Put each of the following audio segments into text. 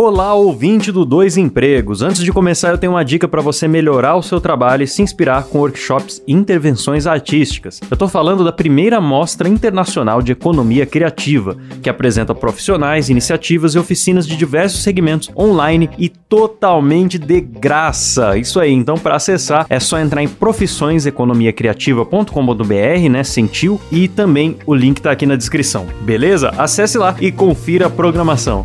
Olá, ouvinte do Dois Empregos. Antes de começar, eu tenho uma dica para você melhorar o seu trabalho e se inspirar com workshops e intervenções artísticas. Eu estou falando da primeira Mostra Internacional de Economia Criativa, que apresenta profissionais, iniciativas e oficinas de diversos segmentos online e totalmente de graça. Isso aí, então para acessar é só entrar em profissõeseconomiacriativa.com.br, né, sentiu, e também o link está aqui na descrição. Beleza? Acesse lá e confira a programação.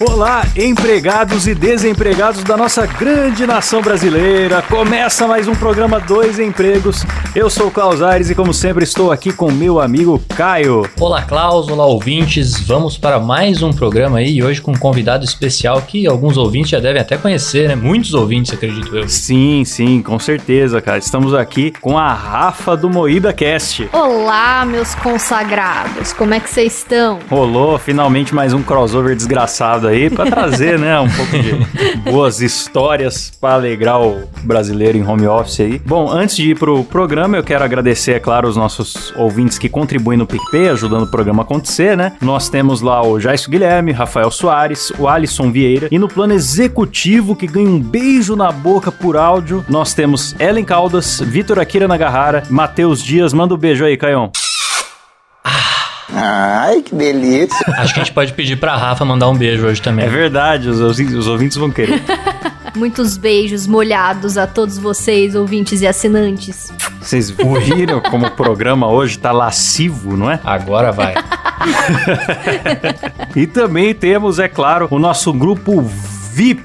Olá, empregados e desempregados da nossa grande nação brasileira. Começa mais um programa Dois Empregos. Eu sou o Klaus Aires e, como sempre, estou aqui com meu amigo Caio. Olá, Klaus. Olá, ouvintes. Vamos para mais um programa aí, hoje com um convidado especial que alguns ouvintes já devem até conhecer, né? Muitos ouvintes, acredito eu. Sim, sim, com certeza, cara. Estamos aqui com a Rafa do Moída Cast. Olá, meus consagrados. Como é que vocês estão? Rolou finalmente mais um crossover desgraçado aí para trazer, né, um pouco de boas histórias para alegrar o brasileiro em home office aí. Bom, antes de ir pro programa, eu quero agradecer, é claro, os nossos ouvintes que contribuem no PicPay, ajudando o programa a acontecer, né? Nós temos lá o Jaisso Guilherme, Rafael Soares, o Alisson Vieira e no plano executivo que ganha um beijo na boca por áudio, nós temos Ellen Caldas, Vitor Akira Nagahara, Matheus Dias, manda um beijo aí, Caião. Ai, que delícia. Acho que a gente pode pedir pra Rafa mandar um beijo hoje também. É verdade, os, os, ouvintes vão querer. Muitos beijos molhados a todos vocês, ouvintes e assinantes. Vocês viram como o programa hoje tá lascivo, não é? Agora vai. E também temos, é claro, o nosso grupo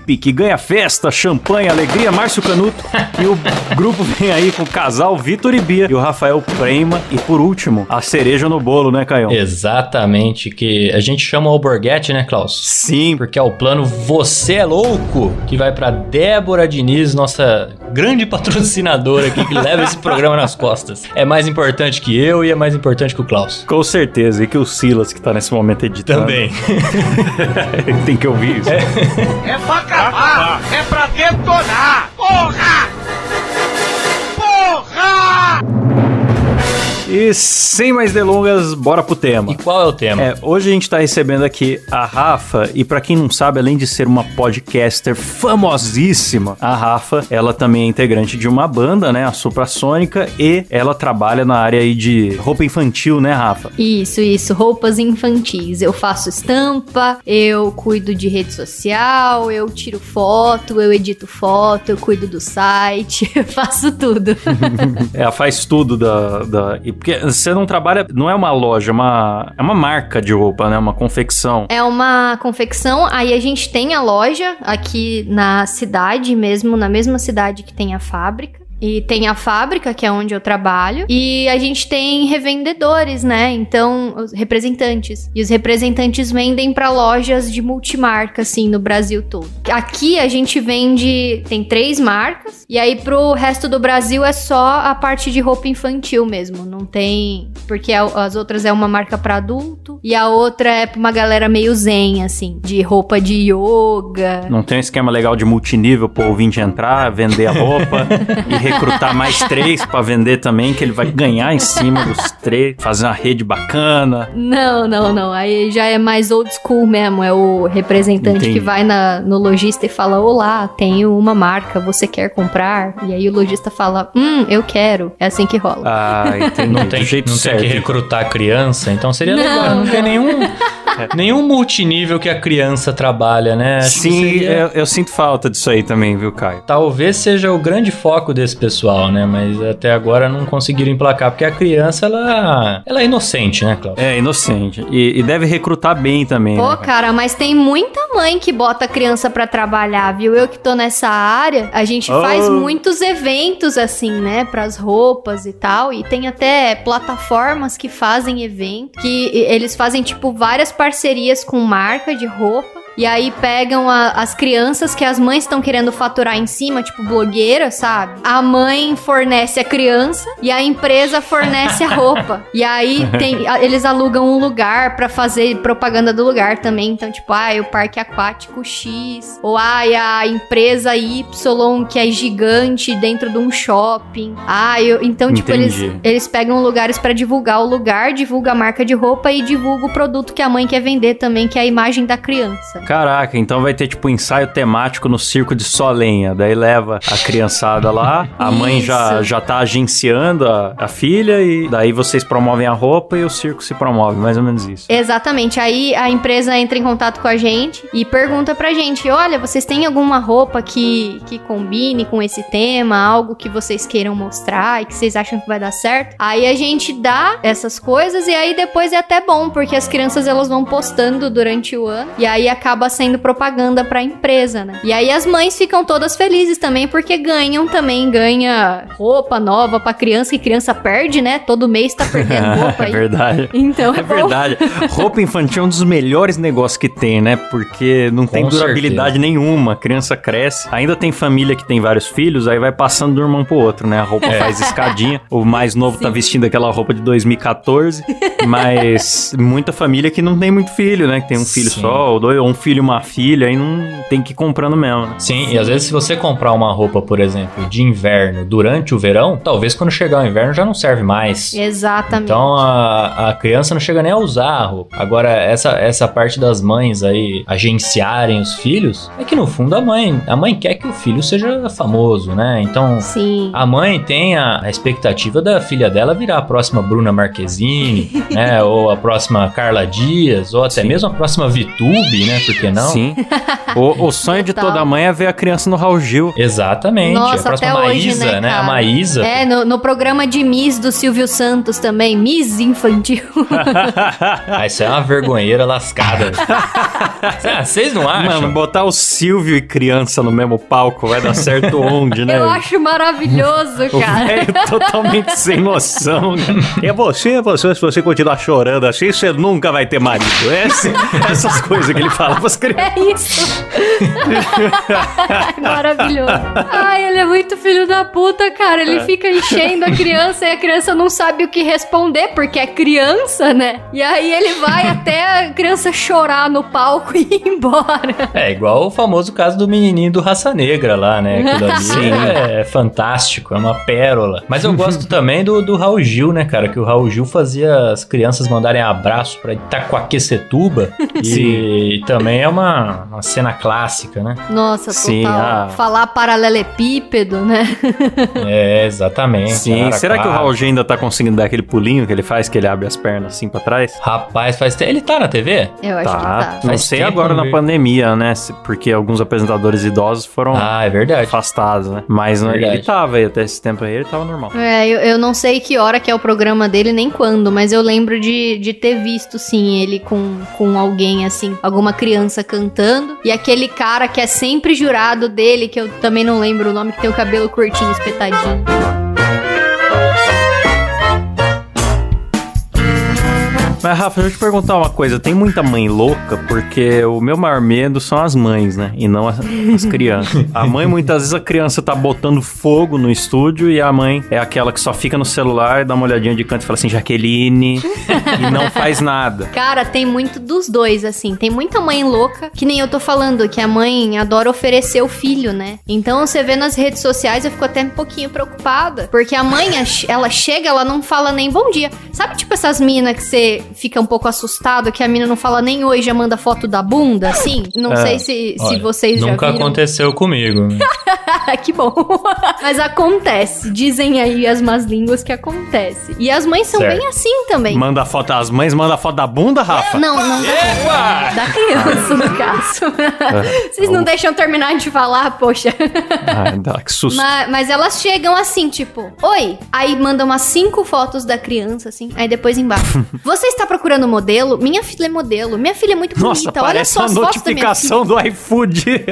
VIP, que ganha festa, champanhe, alegria, Márcio Canuto. e o grupo vem aí com o casal Vitor e Bia e o Rafael Prema. E por último, a cereja no bolo, né, Caião? Exatamente, que a gente chama o Borghetti, né, Klaus? Sim, Porque é o plano Você é Louco, que vai pra Débora Diniz, nossa grande patrocinadora aqui, que leva esse programa nas costas. É mais importante que eu e é mais importante que o Klaus. com certeza. E que o Silas, que tá nesse momento editando. Também. Tem que ouvir isso. É pra acabar! É pra detonar! Porra! Porra! E sem mais delongas, bora pro tema. E qual é o tema? É, hoje a gente tá recebendo aqui a Rafa, e pra quem não sabe, além de ser uma podcaster famosíssima, a Rafa, ela também é integrante de uma banda, né, a Suprassônica, e ela trabalha na área aí de roupa infantil, né, Rafa? Isso, isso, roupas infantis. Eu faço estampa, eu cuido de rede social, eu tiro foto, eu edito foto, eu cuido do site, eu faço tudo. Ela faz tudo da, da... Porque você não trabalha, não é uma loja, é uma, é uma marca de roupa, né, uma confecção. É uma confecção, aí a gente tem a loja aqui na cidade mesmo, na mesma cidade que tem a fábrica. E tem a fábrica, que é onde eu trabalho, e a gente tem revendedores, né? Então, os representantes. E os representantes vendem pra lojas de multimarca, assim, no Brasil todo. Aqui a gente vende, tem três marcas, e aí pro resto do Brasil é só a parte de roupa infantil mesmo. Não tem. Porque as outras é uma marca pra adulto, e a outra é pra uma galera meio zen, assim, de roupa de yoga. Não tem um esquema legal de multinível pro ouvinte entrar, vender a roupa e recrutar mais três pra vender também, que ele vai ganhar em cima dos três, fazer uma rede bacana. Não, não, não. Aí já é mais old school mesmo. É o representante Entendi. que vai na, no lojista e fala: Olá, tenho uma marca, você quer comprar? E aí o lojista fala: Hum, eu quero. É assim que rola. Ah, entendi. Não tem, jeito não certo. tem que recrutar criança, então seria Não, legal. Não, tem não. Nenhum, Nenhum multinível que a criança trabalha, né? Acho que Sim, seria- eu, eu sinto falta disso aí também, viu, Caio? Talvez seja o grande foco desse pessoal, né? Mas até agora não conseguiram emplacar, porque a criança, ela, ela é inocente, né, Cláudio? É, inocente. E, e deve recrutar bem também. Pô, né, cara, mas tem muita mãe que bota a criança pra trabalhar, viu? Eu que tô nessa área, a gente Oh. faz muitos eventos assim, né, pras roupas e tal, e tem até plataformas que fazem evento, que eles fazem tipo várias parcerias com marca de roupa. E aí pegam a- as crianças que as mães estão querendo faturar em cima, tipo blogueira, sabe? A mãe fornece a criança e a empresa fornece a roupa. E aí tem, a- eles alugam um lugar pra fazer propaganda do lugar também. Então, tipo, ah, o parque aquático X. Ou ah, a empresa Y que é gigante dentro de um shopping. Ah, eu, então, tipo, eles, Entendi. eles pegam lugares pra divulgar o lugar, divulga a marca de roupa e divulga o produto que a mãe quer vender também, que é a imagem da criança. Caraca, então vai ter tipo um ensaio temático no circo de Solenha. Daí leva a criançada lá, a mãe já, já tá agenciando a, a filha e daí vocês promovem a roupa e o circo se promove, mais ou menos isso. Exatamente. Aí a empresa entra em contato com a gente e pergunta pra gente: olha, vocês têm alguma roupa que, que combine com esse tema? Algo que vocês queiram mostrar e que vocês acham que vai dar certo? Aí a gente dá essas coisas e aí depois é até bom, porque as crianças elas vão postando durante o ano e aí acaba sendo propaganda pra empresa, né? E aí as mães ficam todas felizes também porque ganham também, ganha roupa nova pra criança, e criança perde, né? Todo mês tá perdendo roupa é aí. verdade. Então é, É verdade. Roupa infantil é um dos melhores negócios que tem, né? Porque não tem Com durabilidade nenhuma. A criança cresce. Ainda tem família que tem vários filhos, aí vai passando de um irmão pro outro, né? A roupa É. faz escadinha. O mais novo tá vestindo aquela roupa de 2014. Mas muita família que não tem muito filho, né? Que tem um filho Sim. só, ou dois, ou um filho uma filha, aí não tem que ir comprando mesmo, né? Sim, e às vezes se você comprar uma roupa, por exemplo, de inverno durante o verão, talvez quando chegar o inverno já não serve mais. Exatamente. Então a, a criança não chega nem a usar a roupa. Agora, essa, essa parte das mães aí agenciarem os filhos, é que no fundo a mãe, a mãe quer que o filho seja famoso, né? Então Sim. a mãe tem a, a expectativa da filha dela virar a próxima Bruna Marquezine, né? Ou a próxima Carla Dias, ou até Sim. mesmo a próxima Vitube, né? Por que não? Sim. O, o sonho de toda mãe é ver a criança no Raul Gil. Exatamente. Nossa, a próxima até hoje, Maísa, né, né? A? Maísa. É, no, no programa de Miss do Silvio Santos também, Miss Infantil. Ah, isso é uma vergonheira lascada. Ah, Vocês não acham? Mano, botar o Silvio e criança no mesmo palco vai dar certo onde, né? Eu acho maravilhoso, cara. velho totalmente sem noção. É você, você, se você continuar chorando assim, você nunca vai ter marido. Essa- essas coisas que ele fala pras crianças. É isso. Ai, maravilhoso. Ai, ele é muito filho da puta, cara. Ele fica enchendo a criança e a criança não sabe o que responder, porque é criança, né? E aí ele vai até a criança chorar no palco e ir embora. É igual o famoso caso do menininho do Raça Negra lá, né? Aquilo ali Sim. é, é fantástico, é uma pérola. Mas eu gosto também do, do Raul Gil, né, cara? Que o Raul Gil fazia as crianças mandarem abraço pra Itacoaquecetuba. E também é uma, uma cena clássica, né? Nossa, total. Sim, ah. Falar paralelepípedo, né? É, exatamente. Sim, Cara, será que o. Raul Gil ainda tá conseguindo dar aquele pulinho que ele faz, que ele abre as pernas assim pra trás? Rapaz, faz tempo. Ele tá na TV? Eu acho que tá. Não Faz sei agora na pandemia, né? Porque alguns apresentadores idosos foram Ah, é verdade. afastados, né? Mas né, Verdade. ele tava aí, até esse tempo aí ele tava normal. É, eu, eu não sei que hora que é o programa dele, nem quando, mas eu lembro de, de ter visto, sim, ele com, com alguém, assim, alguma criança cantando. E aquele cara que é sempre jurado dele, que eu também não lembro o nome, que tem o cabelo curtinho, espetadinho. Mas, Rafa, deixa eu te perguntar uma coisa. Tem muita mãe louca, porque o meu maior medo são as mães, né? E não as, as crianças. A mãe, muitas vezes, a criança tá botando fogo no estúdio e a mãe é aquela que só fica no celular, dá uma olhadinha de canto e fala assim, Jaqueline, e não faz nada. Cara, tem muito dos dois, assim. Tem muita mãe louca, que nem eu tô falando, que a mãe adora oferecer o filho, né? Então você vê nas redes sociais, eu fico até um pouquinho preocupada. Porque a mãe, ela chega, ela não fala nem bom dia. Sabe, tipo, essas minas que você fica um pouco assustado, que a mina não fala nem oi, já manda foto da bunda, assim? Não É. sei se, se Olha, vocês já Nunca viram. aconteceu comigo. que bom. Mas acontece. Dizem aí as más línguas que acontece. E as mães são Certo. bem assim também. Manda foto, as mães mandam a foto da bunda, Rafa? Não, não da, da criança, no caso. Vocês não deixam terminar de falar, poxa. Ai, dá, que susto. Ma- Mas, elas chegam assim, tipo, oi. Aí mandam umas cinco fotos da criança, assim. Aí depois embaixo. Você está procurando modelo? Minha filha é modelo. Minha filha é muito Nossa, bonita. Olha só as fotos da minha filha. notificação do iFood.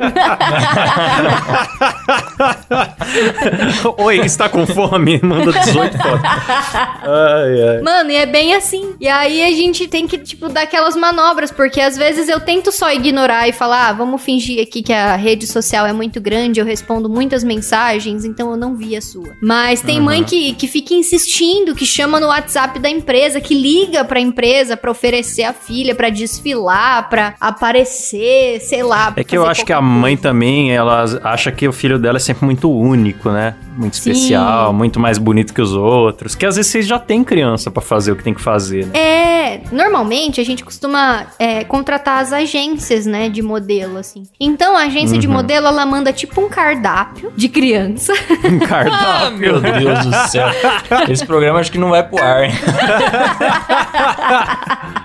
Oi, está com fome? Manda 18 fotos. Ai, ai. Mano, e é bem assim. E aí a gente tem que, tipo, dar aquelas manobras, porque às vezes eu tento só ignorar e falar, ah, vamos fingir aqui que a rede social é muito grande, eu respondo muitas mensagens, então eu não vi a sua. Mas tem mãe que, que fica insistindo, que chama no WhatsApp da empresa, que liga pra empresa pra oferecer a filha, pra desfilar, pra aparecer, sei lá. É que eu acho que a qualquer mãe coisa. também, ela acha que o filho dela é sempre muito único, né? Muito Sim. especial, muito mais bonito que os outros. Que às vezes vocês já têm criança pra fazer o que tem que fazer, né? É, normalmente a gente costuma é, contratar as agências, né, de modelo, assim. Então a agência de Uhum. modelo, ela manda tipo um cardápio de criança. Um Ah, cardápio. meu Deus do céu. Esse programa acho que não vai pro ar, hein?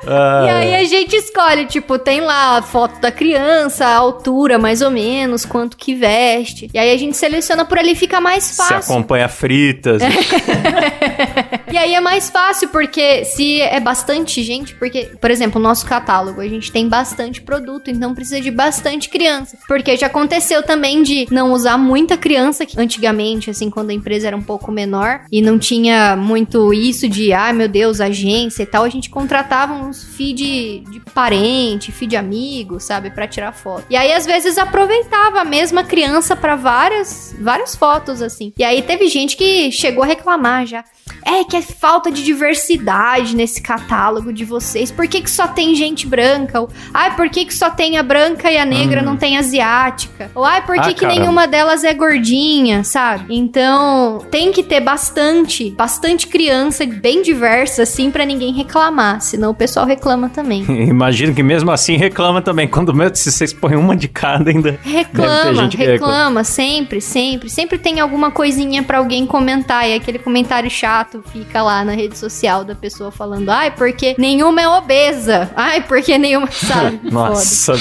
E aí a gente escolhe, tipo, tem lá a foto da criança, a altura mais ou menos, quanto que veste. E aí a gente seleciona por ali, fica mais Se fácil. acompanha fritas. É mais fácil, porque se é bastante gente, porque, por exemplo, o nosso catálogo, a gente tem bastante produto, então precisa de bastante criança. Porque já aconteceu também de não usar muita criança, antigamente, assim, quando a empresa era um pouco menor, e não tinha muito isso de, ai meu Deus, agência e tal, a gente contratava uns feed de parente, feed de amigo, sabe, Pra tirar foto. E aí, às vezes, aproveitava a mesma criança pra várias, várias fotos, assim. E aí teve gente que chegou a reclamar já. É que é falta de diversidade nesse catálogo de vocês. Por que, que só tem gente branca? Ou, ai, por que, que só tem a branca e a negra, não tem asiática? Ou, ai, por que, Ah, que caramba. nenhuma delas é gordinha, sabe? Então, tem que ter bastante, bastante criança bem diversa, assim, pra ninguém reclamar. Senão o pessoal reclama também. Imagino que mesmo assim reclama também. Quando mesmo se vocês põem uma de cada ainda. Reclama, que reclama, sempre, sempre. Sempre tem alguma coisinha pra alguém comentar. E aquele comentário chato fica lá na rede social da pessoa falando: ai, porque nenhuma é obesa. Ai, porque nenhuma. Sabe? Nossa.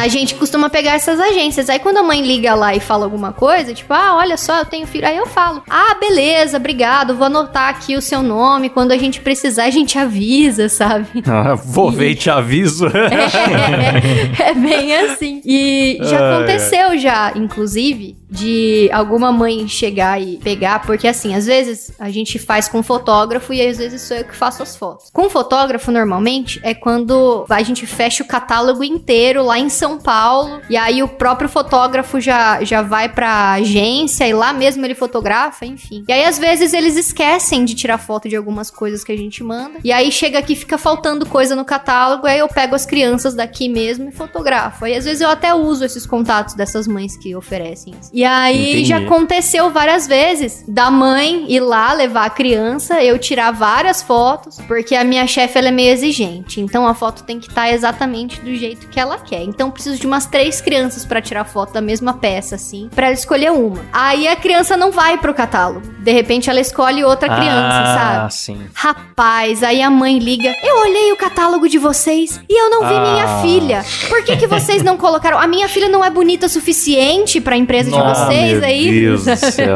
A gente costuma pegar essas agências. Aí quando a mãe liga lá e fala alguma coisa, tipo, ah, olha só, eu tenho filho. Aí eu falo, ah, beleza, obrigado, vou anotar aqui o seu nome. Quando a gente precisar, a gente avisa, sabe? Ah, Vou ver e te aviso. É, é bem assim. E já aconteceu já, inclusive, de alguma mãe chegar e pegar, porque assim, às vezes a gente faz com fotógrafo e às vezes sou eu que faço as fotos. Com fotógrafo, normalmente, é quando a gente fecha o catálogo inteiro lá em São Paulo, e aí o próprio fotógrafo já, já vai pra agência e lá mesmo ele fotografa, enfim. E aí às vezes eles esquecem de tirar foto de algumas coisas que a gente manda, e aí chega aqui fica faltando coisa no catálogo, aí eu pego as crianças daqui mesmo e fotografo. Aí às vezes eu até uso esses contatos dessas mães que oferecem. isso. E aí Entendi. já aconteceu várias vezes da mãe ir lá levar a criança, eu tirar várias fotos, porque a minha chefe ela é meio exigente. Então a foto tem que estar exatamente do jeito que ela quer. Então preciso de umas três crianças pra tirar foto da mesma peça, assim, pra ela escolher uma. Aí a criança não vai pro catálogo. De repente ela escolhe outra criança, ah, sabe? sim. Rapaz, aí a mãe liga. Eu olhei o catálogo de vocês e eu não vi Ah. minha filha. Por que, que vocês não colocaram? A minha filha não é bonita o suficiente pra empresa de Nossa, vocês meu aí? Deus do céu.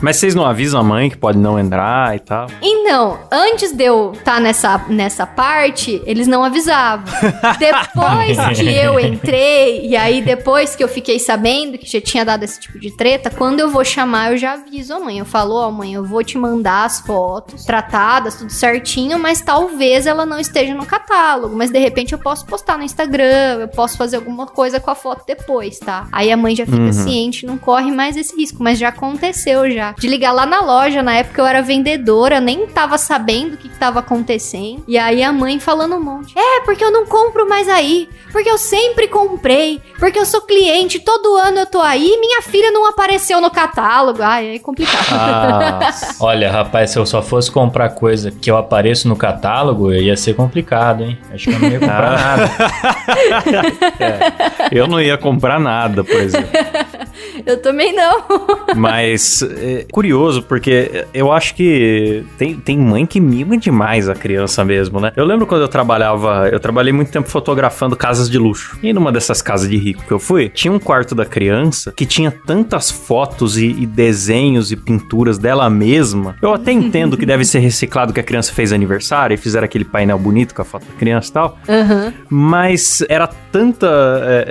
Mas vocês não avisam a mãe que pode não entrar e tal? Então, antes de eu estar nessa, nessa parte, eles não avisavam. Depois que eu entrei, e aí depois que eu fiquei sabendo que já tinha dado esse tipo de treta, quando eu vou chamar, eu já aviso a mãe. Eu falo, ó, mãe, eu vou te mandar as fotos tratadas, tudo certinho, mas talvez ela não esteja no catálogo. Mas de repente eu posso postar no Instagram, eu posso fazer alguma coisa com a foto depois, tá? Aí a mãe já fica Uhum. ciente, não corre mais esse risco. Mas já aconteceu já. De ligar lá na loja, na época eu era vendedora, nem tava sabendo o que, que tava acontecendo. E aí a mãe falando um monte. É, porque eu não compro mais aí. Porque eu sempre comprei. Porque eu sou cliente, todo ano eu tô aí e minha filha não apareceu no catálogo. Ai, é complicado. Ah, Olha, rapaz, se eu só fosse comprar coisa que eu apareço no catálogo, ia ser complicado, hein? Acho que eu não ia comprar nada. eu não ia comprar nada, por exemplo. Eu também não. Mas é curioso, porque eu acho que tem, tem mãe que mima demais a criança mesmo, né? Eu lembro quando eu trabalhava, eu trabalhei muito tempo fotografando casas de luxo. E numa dessas casas de rico que eu fui, tinha um quarto da criança que tinha tantas fotos e, e desenhos e pinturas dela mesma. Eu até entendo que deve ser reciclado que a criança fez aniversário e fizeram aquele painel bonito com a foto da criança e tal. Aham. Mas era tanta. é,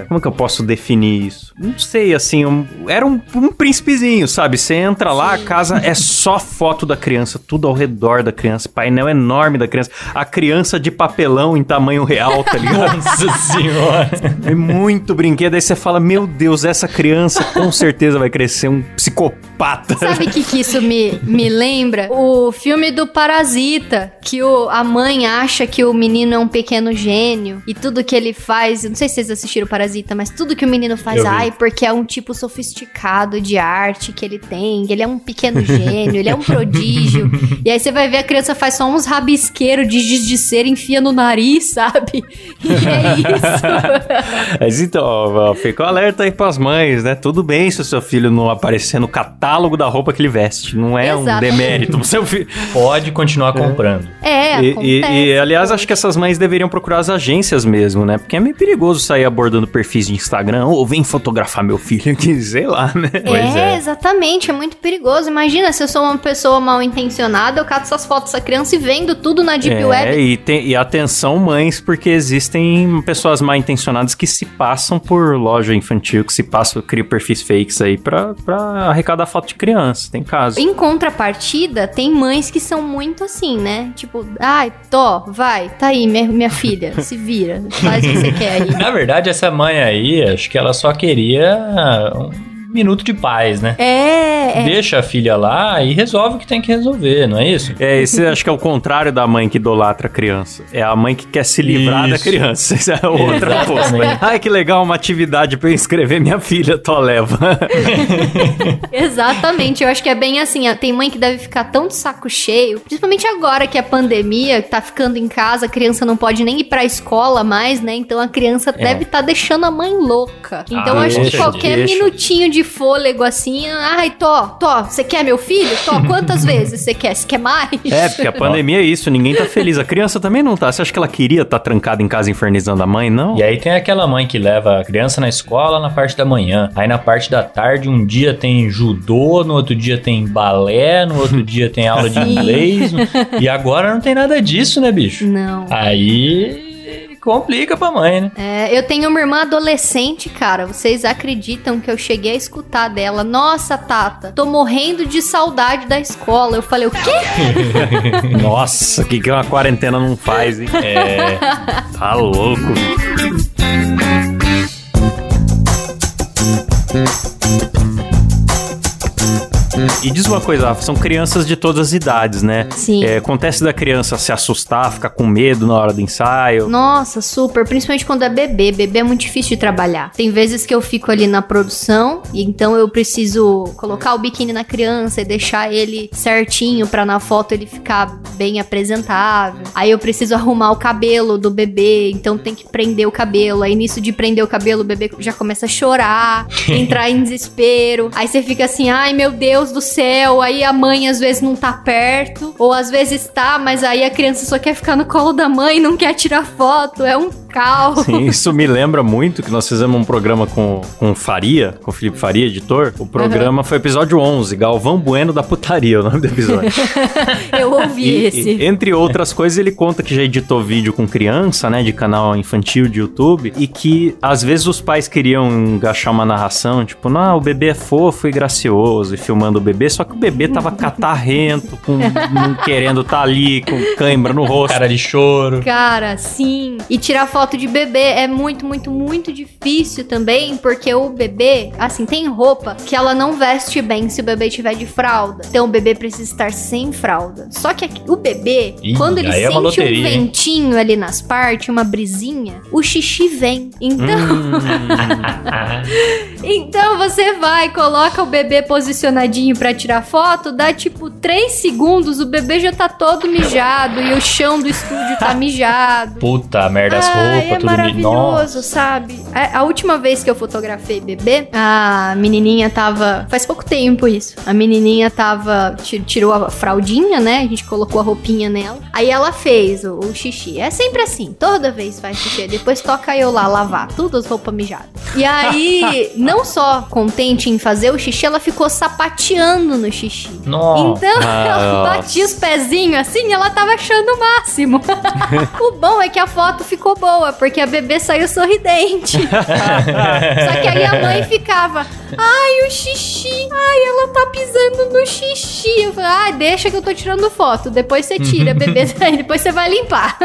é, como que eu posso definir isso? Não sei, assim. Um- era um, um príncipezinho, sabe? Você entra lá, a casa é só foto da criança, tudo ao redor da criança, painel enorme da criança, a criança de papelão em tamanho real, tá ligado? Nossa senhora. é muito brinquedo. Aí você fala: Meu Deus, essa criança com certeza vai crescer um psicopata. Sabe o que, que isso me, me lembra? O filme do Parasita, que o, a mãe acha que o menino é um pequeno gênio e tudo que ele faz. eu Não sei se vocês assistiram Parasita, mas tudo que o menino faz, ai, porque é um tipo sofisticado de arte que ele tem, ele é um pequeno gênio, ele é um prodígio. E aí você vai ver a criança faz só uns rabisqueiros de giz de cera, enfia no nariz, sabe? E é isso. Mas então, ó, fica o alerta aí pras mães, né? Tudo bem se o seu filho não aparecer no catálogo da roupa que ele veste. Não é um Exatamente. demérito pro seu filho. Pode continuar comprando. É, E, acontece. e- e, aliás, acho que essas mães deveriam procurar as agências mesmo, né? Porque é meio perigoso sair abordando perfis de Instagram ou vem fotografar meu filho aqui, sei lá, né? É, é. exatamente, é muito perigoso. Imagina se eu sou uma pessoa mal intencionada, eu cato essas fotos dessa criança e vendo tudo na Deep É, Web. e, tem- e atenção, mães, porque existem pessoas mal intencionadas que se passam por loja infantil, que se passam, criam perfis fakes aí pra, pra arrecadar foto de criança. Tem caso. Em contrapartida, tem mães que são muito assim, né? Tipo, ai, Tó, vai, tá aí, minha, minha filha, se vira, faz o que você quer aí. Na verdade, essa mãe aí, acho que ela só queria um minuto de paz, né? É, é. Deixa a filha lá e resolve o que tem que resolver, não é isso? É, esse acho que é o contrário da mãe que idolatra a criança. É a mãe que quer se livrar da Isso. criança. Essa é outra coisa. Ai, que legal, uma atividade pra eu inscrever minha filha, tô leva. Exatamente, eu acho que é bem assim. ó, Tem mãe que deve ficar tão de saco cheio, principalmente agora que a pandemia tá ficando em casa, a criança não pode nem ir pra escola mais, né? Então a criança deve estar deixando a mãe louca. Então eu Ah, acho que qualquer deixa. minutinho de fôlego assim, ai, Tó, Tó, você quer meu filho? Tó, quantas vezes você quer? Você quer mais? É, porque a pandemia é isso, ninguém tá feliz. A criança também não tá. Você acha que ela queria estar trancada em casa infernizando a mãe? Não. E aí tem aquela mãe que leva a criança na escola na parte da manhã. Aí na parte da tarde, um dia tem judô, no outro dia tem balé, no outro dia tem aula de inglês. E agora não tem nada disso, né, bicho? Não. Aí complica pra mãe, né? É, eu tenho uma irmã adolescente, cara. Vocês acreditam que eu cheguei a escutar dela? Nossa, Tata, tô morrendo de saudade da escola. Eu falei, o quê? Nossa, o que, que uma quarentena não faz, hein? É. Tá louco. E diz uma coisa, são crianças de todas as idades, né? Sim. É, acontece da criança se assustar, ficar com medo na hora do ensaio. Nossa, super. Principalmente quando é bebê. Bebê é muito difícil de trabalhar. Tem vezes que eu fico ali na produção e então eu preciso colocar o biquíni na criança e deixar ele certinho pra na foto ele ficar bem apresentável. Aí eu preciso arrumar o cabelo do bebê, então tem que prender o cabelo. Aí nisso de prender o cabelo, o bebê já começa a chorar, entrar em desespero. Aí você fica assim, ai meu Deus do céu. Aí a mãe às vezes não tá perto, ou às vezes tá, mas aí a criança só quer ficar no colo da mãe, não quer tirar foto. É um Sim, isso me lembra muito que nós fizemos um programa com, com o Faria, com o Felipe Faria, editor. O programa foi episódio 11, Galvão Bueno da Putaria, o nome do episódio. Eu ouvi E- esse. e, entre outras coisas, ele conta que já editou vídeo com criança, né, de canal infantil de YouTube, e que às vezes os pais queriam engaixar uma narração, tipo, não, o bebê é fofo e gracioso, e filmando o bebê, só que o bebê tava catarrento, com, não querendo estar ali, com cãibra no rosto. Cara de choro. Cara, sim. E tirar foto de bebê é muito, muito, muito difícil também, porque o bebê, assim, tem roupa que ela não veste bem se o bebê tiver de fralda. Então o bebê precisa estar sem fralda. Só que aqui- o bebê, Ih, quando ele é sente um loteria, hein? ventinho ali nas partes, uma brisinha, o xixi vem. Então, então você vai, coloca o bebê posicionadinho pra tirar foto, dá tipo 3 segundos, o bebê já tá todo mijado e o chão do estúdio tá mijado. Puta merda, as Ai, Ai, roupa, é tudo maravilhoso, sabe? A, a última vez que eu fotografei bebê, a menininha tava. Faz pouco tempo isso. A menininha tava. ti- Tirou a fraldinha, né? A gente colocou a roupinha nela. Aí ela fez o, o xixi. É sempre assim. Toda vez faz xixi. Depois toca eu lá lavar. Tudo as roupas mijadas. E aí, não só contente em fazer o xixi, ela ficou sapateando no xixi. Nossa. Então, ela batia os pezinhos assim e ela tava achando o máximo. o bom é que a foto ficou boa, porque a bebê saiu sorridente. Só que aí a mãe ficava, ai, o xixi, ai, ela tá pisando no xixi. Eu falei, ah, deixa que eu tô tirando foto. Depois você tira, bebê, depois você vai limpar.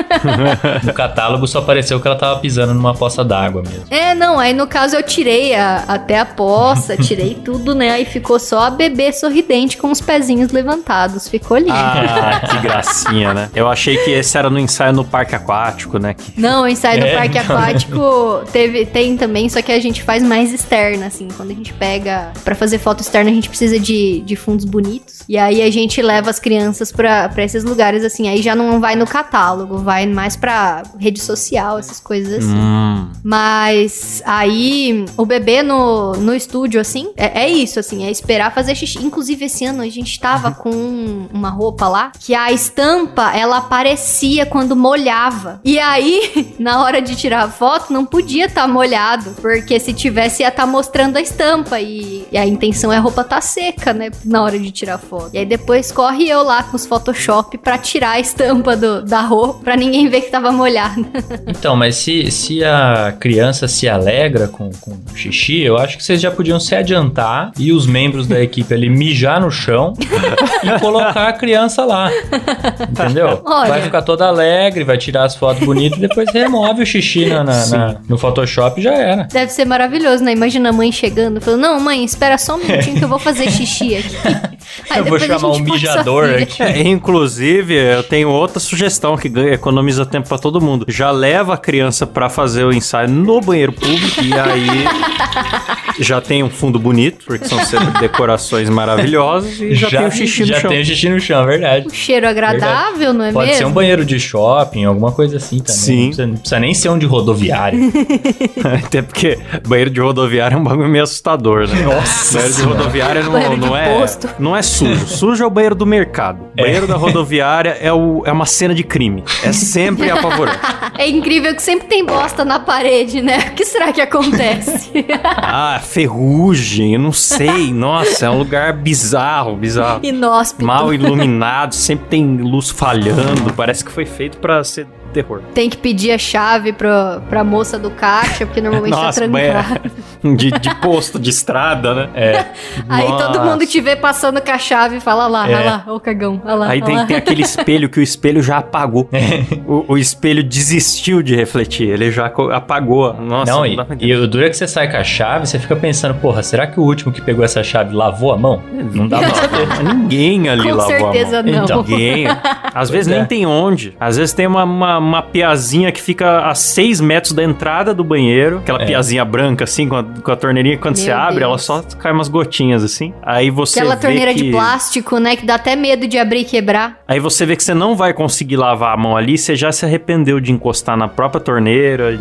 No catálogo só apareceu que ela tava pisando numa poça d'água mesmo. É, não, aí no caso eu tirei a- até a poça, tirei tudo, né? Aí ficou só a bebê sorridente com os pezinhos levantados. Ficou lindo. Ah, que gracinha, né? Eu achei que esse era no ensaio no parque aquático, né? Que- Não, ensaio do É, parque então. aquático teve, tem também, só que a gente faz mais externa, assim. Quando a gente pega. Pra fazer foto externa, a gente precisa de, de fundos bonitos. E aí a gente leva as crianças pra, pra esses lugares, assim. Aí já não vai no catálogo, vai mais pra rede social, essas coisas assim. Hum. Mas aí o bebê no, no estúdio, assim, é, é isso, assim, é esperar fazer xixi. Inclusive, esse ano a gente tava com uma roupa lá que a estampa ela aparecia quando molhava. E aí, na hora de tirar a foto, não podia estar molhado, porque se tivesse ia estar mostrando a estampa. E, e a intenção é a roupa tá seca, né? Na hora de tirar a foto. E aí depois corre eu lá com os Photoshop pra tirar a estampa do, da roupa, pra ninguém ver que tava molhada. Então, mas se, se a criança se alegra com, com o xixi, eu acho que vocês já podiam se adiantar e os membros da equipe ali mijar no chão e colocar a criança lá. Entendeu? Olha. Vai ficar toda alegre, vai tirar as fotos bonitas e depois remove o xixi na, na- na- no Photoshop já era. Deve ser maravilhoso, né? Imagina a mãe chegando, falando: Não, mãe, espera só um minutinho que eu vou fazer xixi aqui. Aí eu vou depois a chamar um gente passa a mijador filha. aqui. É, inclusive, eu tenho outra sugestão que ganha- economiza tempo pra todo mundo. Já leva a criança pra fazer o ensaio no banheiro público e aí já tem um fundo bonito, porque são sempre decorações maravilhosas e já, tem o xixi no já chão. tem o xixi no chão, é verdade. Um cheiro agradável, não é Pode mesmo? ser um banheiro de shopping, alguma coisa assim também. Sim. Não precisa, não precisa nem ser um de rodoviário. Até porque banheiro de rodoviária é um bagulho meio assustador, né? Nossa Banheiro de rodoviária não, Banheiro de não é, posto. não é sujo. Sujo é o banheiro do mercado. Banheiro da rodoviária é, o, é uma cena de crime. É sempre apavorante. É incrível que sempre tem bosta na parede, né? O que será que acontece? Ah, ferrugem, eu não sei. Nossa, é um lugar bizarro, bizarro. Inóspito. Mal iluminado, sempre tem luz falhando. Parece que foi feito pra ser terror. Tem que pedir a chave pro, pra moça do caixa, porque normalmente tá Nossa, trancado. É, de, de posto, de estrada, né? É. Aí todo Nossa. mundo te vê passando com a chave e fala lá, É. olha lá, ô cagão, olha lá. Aí olha tem, lá. tem aquele espelho que o espelho já apagou. O, o espelho desistiu de refletir, ele já apagou. Nossa, não, não, e, e o duro é que você sai com a chave, você fica pensando, porra, será que o último que pegou essa chave lavou a mão? Não dá pra. Ninguém ali Com lavou certeza a mão. não. Então. Ninguém. Às vezes é. nem tem onde. Às vezes tem uma, uma, uma piazinha que fica a 6 metros da entrada do banheiro. Aquela É. piazinha branca, assim, com a, com a torneirinha. Quando Meu você abre, Deus. ela só cai umas gotinhas, assim. Aí você Aquela vê torneira que... de plástico, né? Que dá até medo de abrir e quebrar. Aí você vê que você não vai conseguir lavar a mão ali, você já se arrependeu de encostar na própria torneira.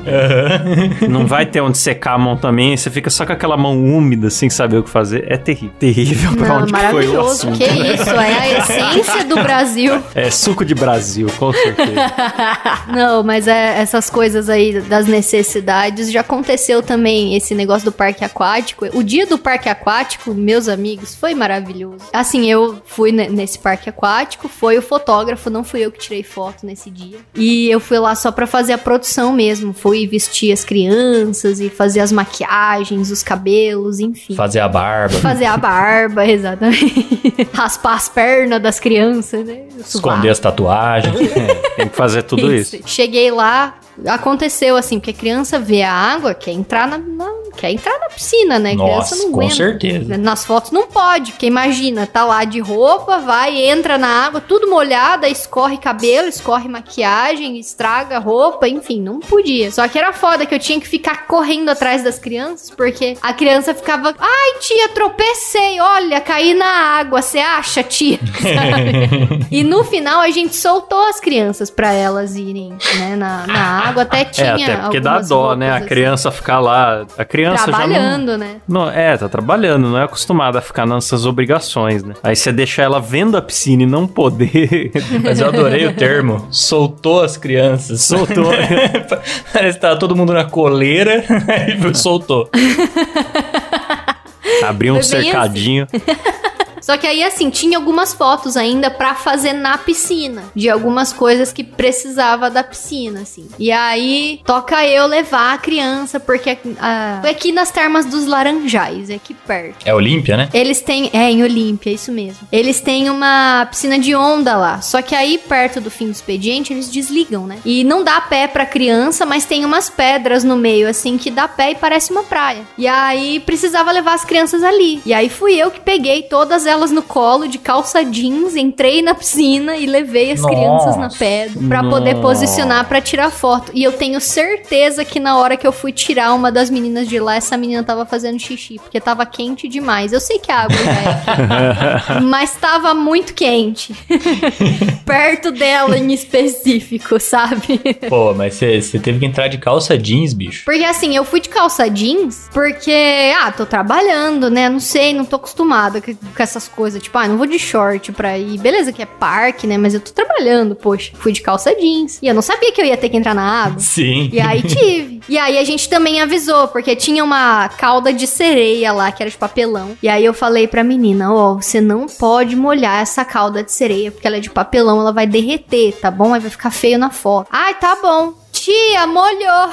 não vai ter onde secar a mão também, você fica só com aquela mão úmida, sem saber o que fazer. É terrível. Terrível pra Não, onde foi o maravilhoso. assunto. Que isso, é a essência do Brasil. É suco de Brasil, com certeza. Não, mas é, essas coisas aí das necessidades já aconteceu também esse negócio do parque aquático. O dia do parque aquático, meus amigos, foi maravilhoso. Assim, eu fui ne- nesse parque aquático, foi o fotógrafo, não fui eu que tirei foto nesse dia. E eu fui lá só pra fazer a produção mesmo. Fui vestir as crianças e fazer as maquiagens, os cabelos, enfim. Fazer a barba, Fazer a barba, exatamente. Raspar as pernas das crianças, né? Esconder as tatuagens. Tem que fazer tudo isso. Cheguei lá, aconteceu assim, porque a criança vê a água, quer entrar na, na- quer entrar na piscina, né? Nossa, Criança não com aguenta. certeza. Nas fotos não pode, porque imagina, tá lá de roupa, vai, entra na água, tudo molhada, escorre cabelo, escorre maquiagem, estraga roupa, enfim, não podia. Só que era foda que eu tinha que ficar correndo atrás das crianças, porque a criança ficava, ai tia, tropecei, olha, caí na água, você acha, tia? E no final a gente soltou as crianças pra elas irem, né, na, na água, até tinha é, até porque dá dó, né? A assim, criança ficar lá. A criança já não. Trabalhando, né? Não, é, tá trabalhando, não é acostumada a ficar nessas obrigações, né? Aí você deixa ela vendo a piscina e não poder. Mas eu adorei o termo. Soltou as crianças. Soltou. Parece que tava todo mundo na coleira e soltou. Abriu um bem cercadinho. Só que aí, assim, tinha algumas fotos ainda pra fazer na piscina. De algumas coisas que precisava da piscina, assim. E aí, toca eu levar a criança, porque ah, foi aqui nas termas dos Laranjais, é aqui perto. É Olímpia, né? Eles têm. É, em Olímpia, isso mesmo. Eles têm uma piscina de onda lá. Só que aí, perto do fim do expediente, eles desligam, né? E não dá pé pra criança, mas tem umas pedras no meio, assim, que dá pé e parece uma praia. E aí, precisava levar as crianças ali. E aí, fui eu que peguei todas elas no colo, de calça jeans, entrei na piscina e levei as Nossa. crianças na pedra pra poder posicionar pra tirar foto. E eu tenho certeza que na hora que eu fui tirar uma das meninas de lá, essa menina tava fazendo xixi, porque tava quente demais. Eu sei que a água é mas tava muito quente. Perto dela em específico, sabe? Pô, mas você teve que entrar de calça jeans, bicho. Porque assim, eu fui de calça jeans porque, ah, tô trabalhando, né? Não sei, não tô acostumada com com essas coisas. Tipo, ah, não vou de short pra ir. Beleza que é parque, né? Mas eu tô trabalhando, poxa. Fui de calça jeans. E eu não sabia que eu ia ter que entrar na água. Sim. E aí tive. E aí a gente também avisou, porque tinha uma cauda de sereia lá, que era de papelão. E aí eu falei pra menina, ó, você não pode molhar essa cauda de sereia, porque ela é de papelão, ela vai derreter, tá bom? Aí vai ficar feio na foto. Ai, tá bom. Tia, molhou.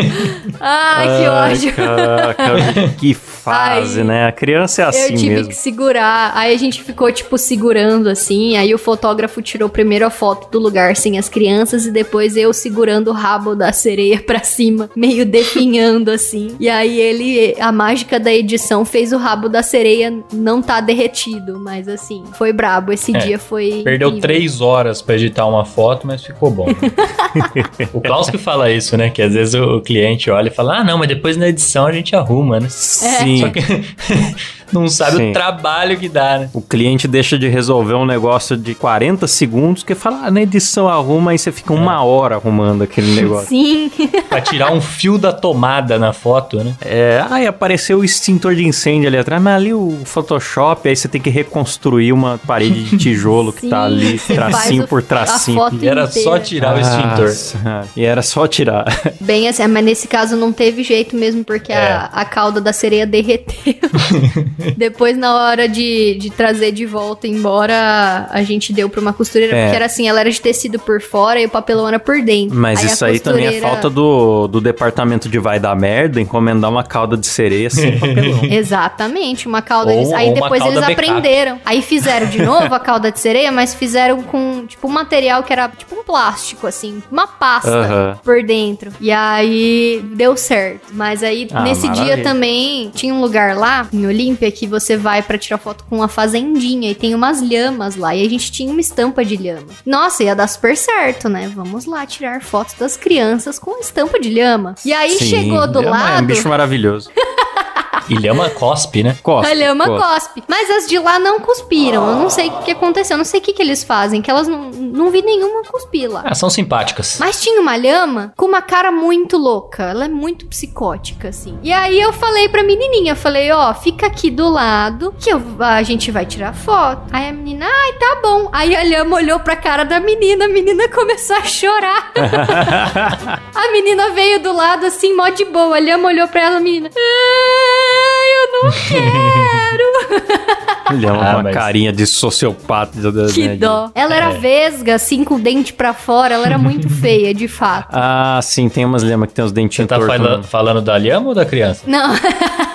Ai, que ódio. Caraca, que fase, Ai, né? A criança é assim eu tive mesmo. que segurar. Aí a gente ficou, tipo, segurando assim. Aí o fotógrafo tirou primeiro a foto do lugar sem as crianças e depois eu segurando o rabo da sereia pra cima, meio definhando assim. E aí ele, a mágica da edição, fez o rabo da sereia não tá derretido. Mas assim, foi brabo. Esse É, dia foi. Perdeu incrível. três horas pra editar uma foto, mas ficou bom. né? o Klaus que fala isso, né? Que às vezes o, o cliente olha e fala: Ah, não, mas depois na edição a gente arruma, né? Sim. Só que não sabe Sim. o trabalho que dá, né? O cliente deixa de resolver um negócio de 40 segundos, que fala, ah, na edição arruma, aí você fica uma hora arrumando aquele negócio. Sim. Pra tirar um fio da tomada na foto, né? É, aí apareceu o extintor de incêndio ali atrás, mas ali o Photoshop, aí você tem que reconstruir uma parede de tijolo que tá ali, tracinho por a tracinho. foto E era inteira. só tirar o extintor. Nossa, E era só tirar. Bem assim, mas nesse caso não teve jeito mesmo, porque É. a, a cauda da sereia derreteu. Depois, na hora de, de trazer de volta embora, a gente deu pra uma costureira, É. porque era assim, ela era de tecido por fora e o papelão era por dentro. Mas a isso aí também é falta do, do departamento de vai dar merda, encomendar uma cauda de sereia sem papelão. Exatamente, uma cauda. Ou- eles- aí depois eles backup. aprenderam. Aí fizeram de novo a cauda de sereia, mas fizeram com, tipo, um material que era tipo um plástico, assim, uma pasta Aham. por dentro. E aí deu certo. Mas aí Ah, nesse maravilha. dia também tinha um lugar lá em Olímpia que você vai pra tirar foto com uma fazendinha e tem umas lhamas lá. E a gente tinha uma estampa de lhama. Nossa, ia dar super certo, né? Vamos lá tirar fotos das crianças com estampa de lhama. E aí Sim, chegou do é um lado. bicho maravilhoso. E lhama cospe, né? Cospe, A lhama cospe. cospe. Mas as de lá não cuspiram. Eu não sei o que aconteceu. Eu não sei o que, que eles fazem. Que elas não, não vi nenhuma cuspir lá. Ah, são simpáticas. Mas tinha uma lhama com uma cara muito louca. Ela é muito psicótica, assim. E aí eu falei pra menininha, falei, ó, fica aqui do lado que eu- a gente vai tirar foto. Aí a menina, ai, tá bom. Aí a lhama olhou pra cara da menina, a menina começou a chorar. a menina veio do lado, assim, mó de boa. A lhama olhou pra ela, a menina, ai, eu não quero. Ele é Ah, uma mas- carinha de sociopata. né, que de- dó. Ela era É. vesga, assim, com o dente pra fora. Ela era muito feia, de fato. Ah, sim, tem umas lhamas que tem os Você dentinhos tá tortos. fala- né? falando da lhama ou da criança? Não.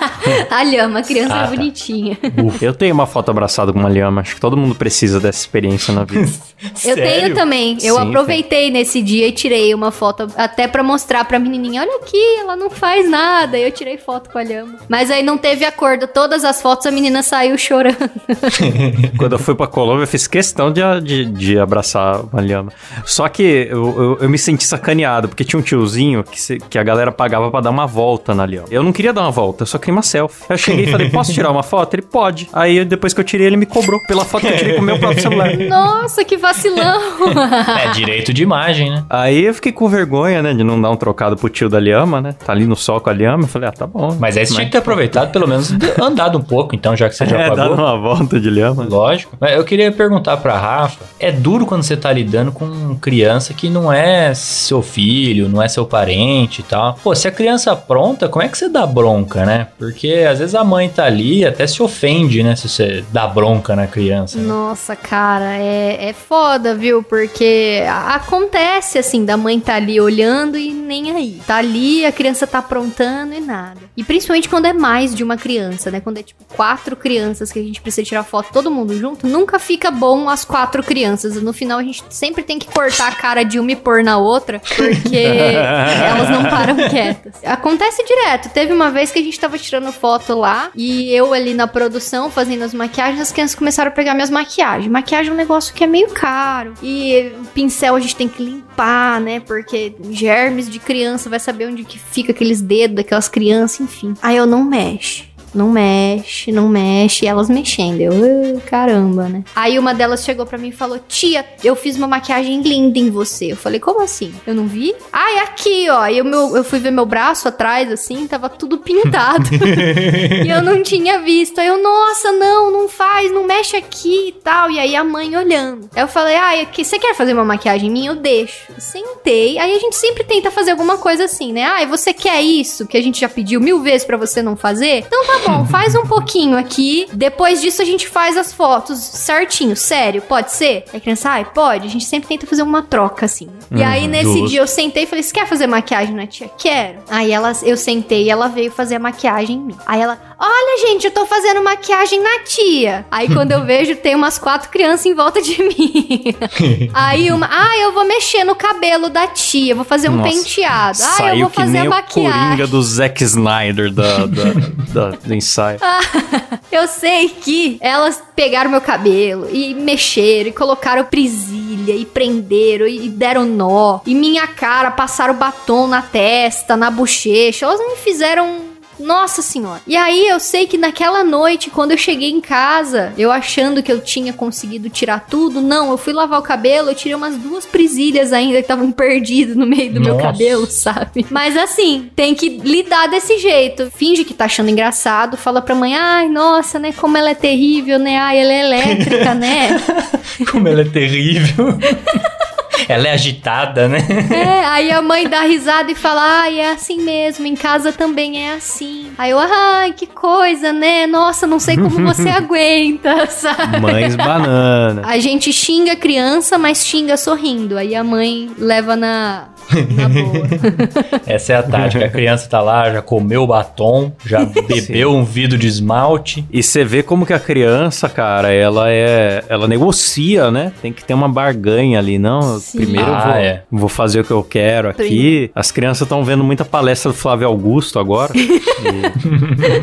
A lhama, a criança Ah, é bonitinha. Eu tenho uma foto abraçada com uma lhama. Acho que todo mundo precisa dessa experiência na vida. Eu tenho também. Eu Sim, aproveitei nesse dia e tirei uma foto até pra mostrar pra menininha. Olha aqui, ela não faz nada. Eu tirei foto com a lhama. Mas aí não teve acordo. Todas as fotos a menina saiu chorando. Quando eu fui pra Colômbia, eu fiz questão de, de, de abraçar uma lhama. Só que eu, eu, eu me senti sacaneado, porque tinha um tiozinho que, se- que a galera pagava pra dar uma volta na lhama. Eu não queria dar uma volta, eu só queria uma selfie. Eu cheguei e falei, posso tirar uma foto? Ele, pode. Aí depois que eu tirei, ele me cobrou pela foto que eu tirei com o meu próprio celular. Nossa, que vacilão. É direito de imagem, né? Aí eu fiquei com vergonha, né, de não dar um trocado pro tio da lhama, né? Tá ali no sol com a lhama. Eu falei, ah, tá bom. Mas aí você tinha que ter aproveitado, pelo menos andado um pouco, então, já que você já É, pagou. dando uma volta de lhama. Lógico. Mas eu queria perguntar pra Rafa: é duro quando você tá lidando com criança que não é seu filho, não é seu parente e tal. Pô, se a criança apronta, como é que você dá bronca, né? Porque às vezes a mãe tá ali e até se ofende, né? Se você dá bronca na criança. né? Nossa, cara, é, é foda, viu? Porque acontece assim, da mãe tá ali olhando e nem aí. Tá ali, a criança tá aprontando e nada. E principalmente quando é mais de uma criança, né? Quando é tipo quatro crianças que a gente precisa tirar foto todo mundo junto, nunca fica bom as quatro crianças. No final a gente sempre tem que cortar a cara de uma e pôr na outra, porque elas não param quietas. Acontece direto. Teve uma vez que a gente tava tirando foto lá e eu ali na produção fazendo as maquiagens, as crianças começaram a pegar minhas maquiagens. Maquiagem é um negócio que é meio caro. E pincel a gente tem que limpar, né? Porque germes de criança vai saber onde que fica aqueles dedos daquelas crianças, enfim. Aí eu não mexe. Não mexe, não mexe, e elas mexendo. Eu, "Ah, caramba, né? Aí uma delas chegou pra mim e falou: Tia, eu fiz uma maquiagem linda em você. Eu falei: Como assim? Eu não vi? Ai, aqui, ó. E o meu, eu fui ver meu braço atrás, assim, tava tudo pintado. e eu não tinha visto. Aí eu, nossa, não, não faz, não mexe aqui e tal. E aí a mãe olhando. Aí eu falei: Ai, aqui, você quer fazer uma maquiagem minha? Eu deixo. Eu sentei. Aí a gente sempre tenta fazer alguma coisa assim, né? Ai, você quer isso que a gente já pediu mil vezes pra você não fazer? Então tá bom, faz um pouquinho aqui. Depois disso a gente faz as fotos certinho, sério, pode ser? Aí a criança, ai, pode. A gente sempre tenta fazer uma troca assim. E aí nesse justo. dia eu sentei e falei: Você quer fazer maquiagem na tia? Quero. Aí ela, eu sentei e ela veio fazer a maquiagem em mim. Aí ela, olha, gente, eu tô fazendo maquiagem na tia. Aí quando eu vejo, tem umas quatro crianças em volta de mim. aí uma, ah, eu vou mexer no cabelo da tia, vou fazer um Nossa, penteado. Ah, eu vou que fazer nem a maquiagem. Coringa do Zack Snyder da, da- da- do ensaio. Eu sei que elas pegaram meu cabelo e mexeram e colocaram presilha e prenderam e deram nó. E minha cara passaram batom na testa, na bochecha. Elas me fizeram. Nossa senhora. E aí eu sei que naquela noite, quando eu cheguei em casa, eu achando que eu tinha conseguido tirar tudo, não, eu fui lavar o cabelo, eu tirei umas duas presilhas ainda que estavam perdidas no meio do meu Nossa. cabelo, sabe? Mas assim, tem que lidar desse jeito. Finge que tá achando engraçado, fala pra mãe, ai, nossa, né, como ela é terrível, né? Ai, ela é elétrica, né? Como ela é terrível. ela é agitada, né? É, aí a mãe dá risada e fala, ai, é assim mesmo, em casa também é assim. Aí eu, ai, que coisa, né? Nossa, não sei como você aguenta, sabe? Mães banana. A gente xinga a criança, mas xinga sorrindo. Aí a mãe leva na, na boa. Essa é a tática. A criança tá lá, já comeu o batom, já bebeu um vidro de esmalte. E você vê como que a criança, cara, ela é. Ela negocia, né? Tem que ter uma barganha ali, não? Sim. Primeiro eu Ah, vou, é. vou fazer o que eu quero aqui. Primeiro. As crianças estão vendo muita palestra do Flávio Augusto agora.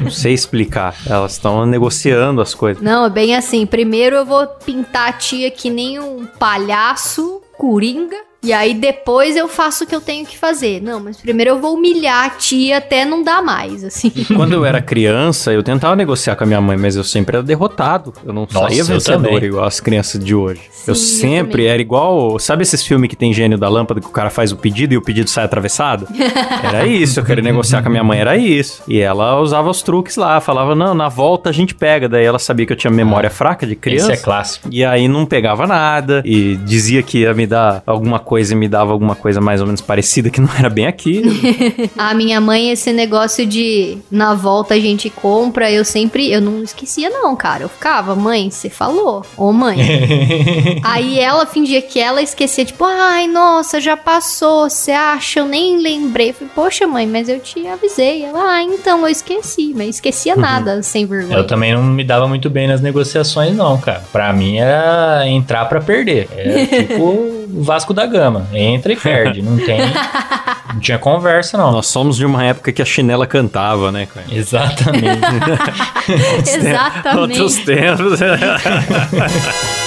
não sei explicar. Elas estão negociando as coisas. Não, é bem assim. Primeiro eu vou pintar a tia que nem um palhaço, coringa. E aí depois eu faço o que eu tenho que fazer. Não, mas primeiro eu vou humilhar a tia até não dar mais, assim. Quando eu era criança, eu tentava negociar com a minha mãe, mas eu sempre era derrotado. Eu não Nossa, saía eu vencedor igual as crianças de hoje. Sim, eu eu sempre também. era igual. Sabe esses filmes que tem gênio da lâmpada que o cara faz o pedido e o pedido sai atravessado? Era isso. Eu queria negociar com a minha mãe, era isso. E ela usava os truques lá, falava: não, na volta a gente pega. Daí ela sabia que eu tinha memória fraca de criança. Esse é clássico. E aí não pegava nada e dizia que ia me dar alguma coisa coisa e me dava alguma coisa mais ou menos parecida que não era bem aquilo. A minha mãe, esse negócio de na volta a gente compra, eu sempre, eu não esquecia não, cara. Eu ficava, mãe, você falou. Ô mãe. Aí ela fingia que ela esquecia, tipo, ai, nossa, já passou, você acha? Eu nem lembrei. Eu falei, poxa, mãe, mas eu te avisei. Ela, ah, então eu esqueci, mas esquecia nada, sem vergonha. Eu também não me dava muito bem nas negociações, não, cara. Pra mim era entrar pra perder. É tipo o Vasco da Gama. Entra e perde. Não tem. Não tinha conversa, não. Nós somos de uma época que a chinela cantava, né, cara? Exatamente. Exatamente. Outros tempos.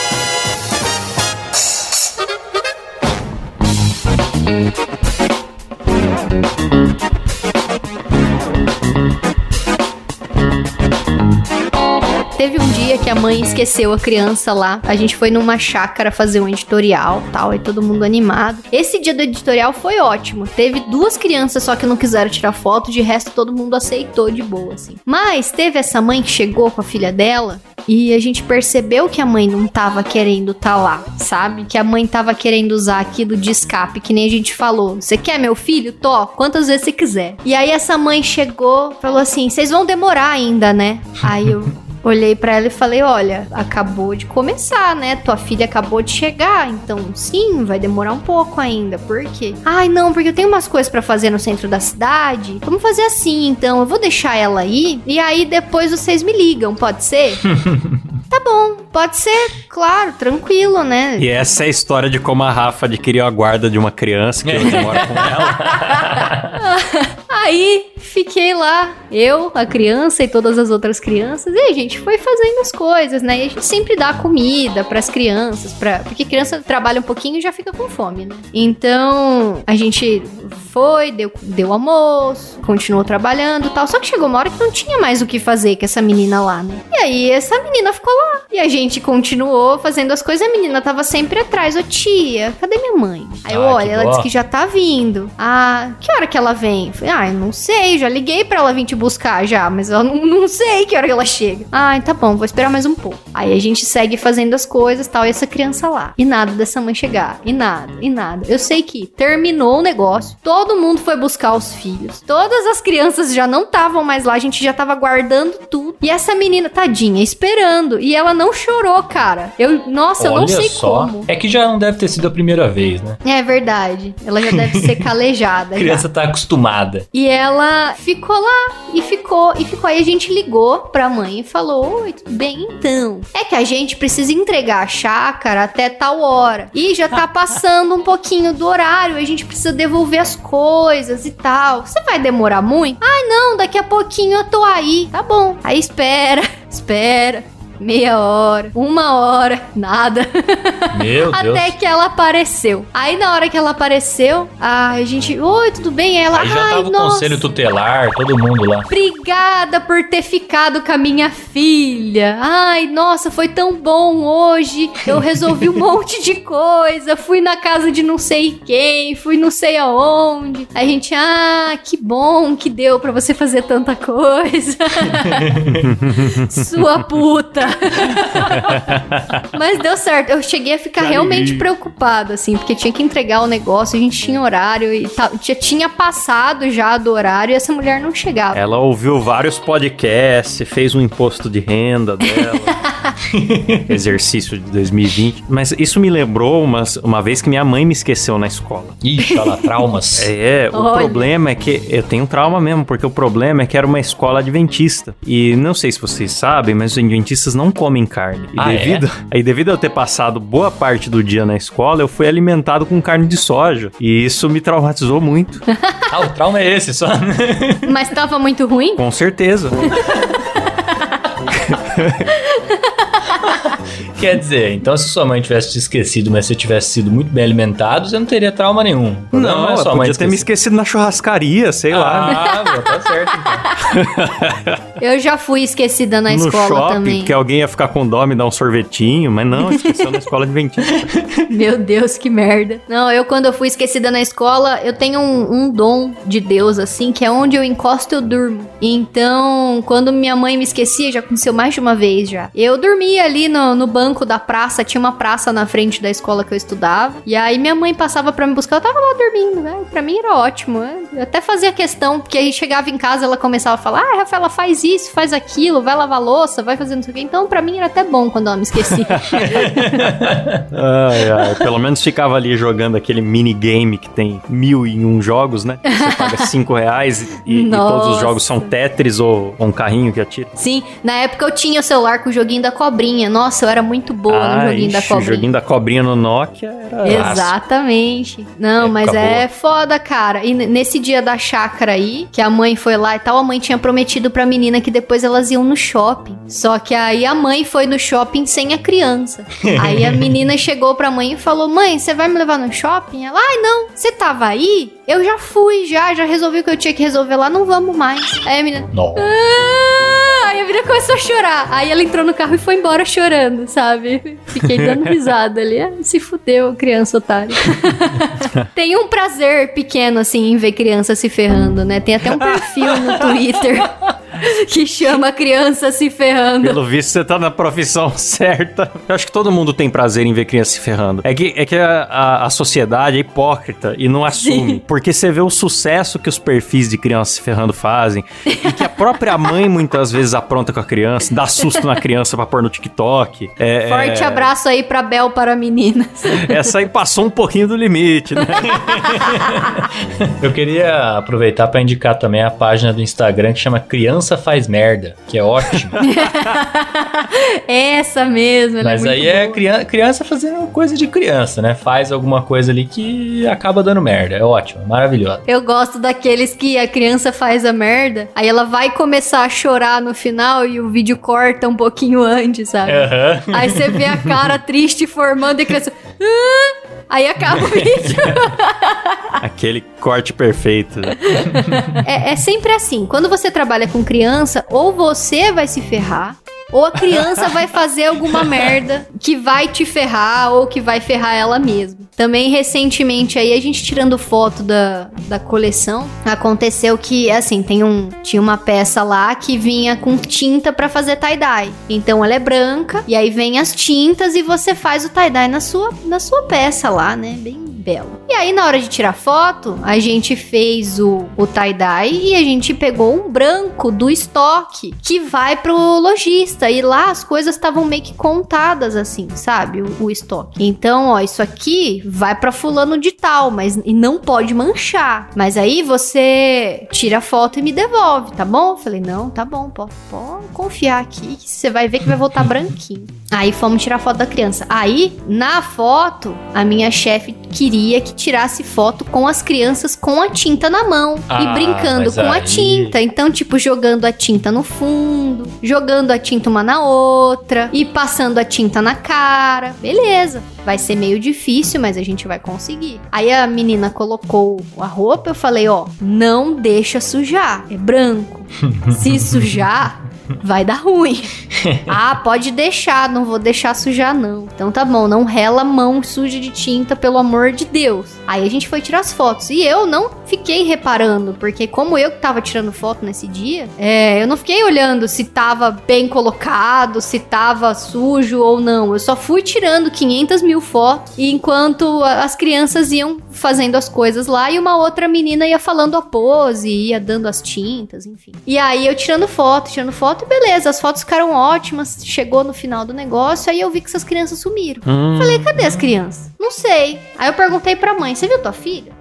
Teve um dia que a mãe esqueceu a criança lá. A gente foi numa chácara fazer um editorial, tal, e todo mundo animado. Esse dia do editorial foi ótimo. Teve duas crianças só que não quiseram tirar foto, de resto todo mundo aceitou de boa, assim. Mas teve essa mãe que chegou com a filha dela e a gente percebeu que a mãe não tava querendo tá lá, sabe? Que a mãe tava querendo usar aquilo de escape, que nem a gente falou. Você quer meu filho? Tô, quantas vezes você quiser. E aí essa mãe chegou, falou assim: "Vocês vão demorar ainda, né?" Aí eu Olhei pra ela e falei: Olha, acabou de começar, né? Tua filha acabou de chegar, então sim, vai demorar um pouco ainda. Por quê? Ai, não, porque eu tenho umas coisas pra fazer no centro da cidade. Vamos fazer assim, então. Eu vou deixar ela aí e aí depois vocês me ligam, pode ser? tá bom, pode ser, claro, tranquilo, né? E essa é a história de como a Rafa adquiriu a guarda de uma criança que hoje mora com ela. Aí fiquei lá, eu, a criança e todas as outras crianças, e a gente foi fazendo as coisas, né? E a gente sempre dá comida pras crianças, pra... porque criança trabalha um pouquinho e já fica com fome, né? Então a gente foi, deu, deu almoço, continuou trabalhando e tal. Só que chegou uma hora que não tinha mais o que fazer com essa menina lá, né? E aí essa menina ficou lá. E a gente continuou fazendo as coisas, a menina tava sempre atrás. Ô tia, cadê minha mãe? Aí eu, Ah, olha, que ela dó. disse que já tá vindo. Ah, que hora que ela vem? Falei, ah, eu não sei, já liguei pra ela vir te buscar já, mas eu não, não sei que hora que ela chega. Ah, tá bom, vou esperar mais um pouco. Aí a gente segue fazendo as coisas tal, e essa criança lá. E nada dessa mãe chegar. E nada, e nada. Eu sei que terminou o negócio, todo mundo foi buscar os filhos. Todas as crianças já não estavam mais lá, a gente já tava guardando tudo. E essa menina, tadinha, esperando. E ela não chorou, cara. Eu, nossa, eu não Olha sei só. como. É que já não deve ter sido a primeira vez, né? É verdade. Ela já deve ser calejada. A já. criança tá acostumada. E ela ficou lá e ficou e ficou. Aí a gente ligou pra mãe e falou: Oi, tudo bem? Então, é que a gente precisa entregar a chácara até tal hora. E já tá passando um pouquinho do horário, a gente precisa devolver as coisas e tal. Você vai demorar muito? Ai, não, daqui a pouquinho eu tô aí. Tá bom. Aí espera, espera. Meia hora, uma hora, nada. Meu Deus. Até que ela apareceu. Aí na hora que ela apareceu, a gente, oi, tudo bem? Aí ela, Aí já ai, tava o nossa. conselho tutelar, todo mundo lá. Obrigada por ter ficado com a minha filha. Ai, nossa, foi tão bom hoje. Eu resolvi um monte de coisa. Fui na casa de não sei quem, fui não sei aonde. A gente, ah, que bom que deu pra você fazer tanta coisa. Sua puta. Mas deu certo. Eu cheguei a ficar realmente liguei. preocupada, assim, porque tinha que entregar o negócio, a gente tinha horário e tal. Já tinha passado já do horário e essa mulher não chegava. Ela ouviu vários podcasts, fez um imposto de renda dela. exercício de 2020. Mas isso me lembrou uma, uma vez que minha mãe me esqueceu na escola. Ixi, olha lá, traumas. É, o Olha. problema é que eu tenho trauma mesmo, porque o problema é que era uma escola adventista. E não sei se vocês sabem, mas os adventistas não comem carne. E Ah, é? devido, aí devido a eu ter passado boa parte do dia na escola, eu fui alimentado com carne de soja. E isso me traumatizou muito. Ah, o trauma é esse só. Mas tava muito ruim? com certeza. Quer dizer, então se sua mãe tivesse te esquecido, mas você tivesse sido muito bem alimentado, você não teria trauma nenhum. O problema Não, é mãe podia ter me esquecido na churrascaria, sei lá. Ah, tá certo então. Eu já fui esquecida na no escola shopping, também. que alguém ia ficar com dó e me dar um sorvetinho, mas não, esqueceu na escola adventista. Meu Deus, que merda. Não, eu quando eu fui esquecida na escola, eu tenho um, um dom de Deus, assim, que é onde eu encosto eu durmo. Então, quando minha mãe me esquecia, já aconteceu mais de uma vez já. Eu dormia ali no, no banco da praça, tinha uma praça na frente da escola que eu estudava. E aí minha mãe passava pra me buscar, eu tava lá dormindo, né? Pra mim era ótimo. né? Eu até fazia questão, porque aí chegava em casa, ela começava a falar: Ah, Rafaela, faz isso, faz aquilo, vai lavar louça, vai fazer não sei o quê. Então, pra mim era até bom quando ela me esquecia. Ai, ai, pelo menos ficava ali jogando aquele minigame que tem mil e um jogos, né? Você paga cinco reais e, e todos os jogos são. Tetris ou um carrinho que atira. Sim, na época eu tinha o celular com o joguinho da cobrinha. Nossa, eu era muito boa no joguinho da ixi, cobrinha. O joguinho da cobrinha no Nokia era... Exatamente. Não, mas é boa. foda, cara. E nesse dia da chácara aí, que a mãe foi lá e tal, a mãe tinha prometido pra menina que depois elas iam no shopping. Só que aí a mãe foi no shopping sem a criança. aí a menina chegou pra mãe e falou: Mãe, você vai me levar no shopping? Ela, ai, não, você tava aí? Eu já fui, já, já resolvi o que eu tinha que resolver lá, não vamos mais. Aí a menina. Não. Ah! Aí a menina começou a chorar. Aí ela entrou no carro e foi embora chorando, sabe? Fiquei dando risada ali. Ah, se fudeu, criança otária. Tem um prazer pequeno, assim, em ver criança se ferrando, né? Tem até um perfil no Twitter que chama criança se ferrando. Pelo visto, você tá na profissão certa. Eu acho que todo mundo tem prazer em ver criança se ferrando. É que, é que a, a- a sociedade é hipócrita e não assume. Porque você vê o sucesso que os perfis de criança se ferrando fazem e que a própria mãe muitas vezes apronta com a criança, dá susto na criança pra pôr no TikTok. É, Forte é, abraço aí pra Bel para meninas. Essa aí passou um pouquinho do limite, né? Eu queria aproveitar pra indicar também a página do Instagram que chama Criança Faz Merda, que é ótimo. Essa mesmo, ela Mas é aí é criança, criança fazendo coisa de criança, né? Faz alguma coisa ali que acaba dando merda. É ótimo, é maravilhoso. Eu gosto daqueles que a criança faz a merda, aí ela vai começar a chorar no final e o vídeo corta um pouquinho antes, sabe? Aham. Aí você vê a cara triste formando e a criança. "Ah!" Aí acaba o vídeo. Aquele corte perfeito. É, é sempre assim. Quando você trabalha com criança, ou você vai se ferrar, ou a criança vai fazer alguma merda que vai te ferrar ou que vai ferrar ela mesma. Também recentemente aí a gente tirando foto da, da coleção, aconteceu que assim, tem um tinha uma peça lá que vinha com tinta pra fazer tie-dye. Então ela é branca e aí vem as tintas e você faz o tie-dye na sua na sua peça lá, né? Bem belo. E aí, na hora de tirar foto, a gente fez o, o tie-dye e a gente pegou um branco do estoque que vai pro lojista. E lá as coisas estavam meio que contadas, assim, sabe? O, o estoque. Então, ó, isso aqui vai pra fulano de tal, mas e não pode manchar. Mas aí você tira a foto e me devolve, tá bom? Falei, não, tá bom, pode, pode confiar aqui que você vai ver que vai voltar branquinho. Aí fomos tirar foto da criança. Aí, na foto, a minha chefe queria que tirasse foto com as crianças com a tinta na mão e Ah, brincando mas com a aí- tinta. Então, tipo, jogando a tinta no fundo, jogando a tinta uma na outra e passando a tinta na cara. Beleza. Vai ser meio difícil, mas a gente vai conseguir. Aí a menina colocou a roupa, eu falei, ó, não deixa sujar, é branco. Se sujar, vai dar ruim. ah, pode deixar, não vou deixar sujar não. Então tá bom, não rela mão suja de tinta, pelo amor de Deus. Aí a gente foi tirar as fotos e eu não fiquei reparando, porque como eu que tava tirando foto nesse dia, é, eu não fiquei olhando se tava bem colocado, se tava sujo ou não. Eu só fui tirando 500 mil fotos enquanto a- as crianças iam fazendo as coisas lá e uma outra menina ia falando a pose, ia dando as tintas, enfim. E aí eu tirando foto, tirando foto e beleza, as fotos ficaram ótimas, chegou no final do negócio, aí eu vi que essas crianças sumiram. Hum, Falei, cadê as crianças? Não sei. Aí eu perguntei pra mãe, você viu tua filha?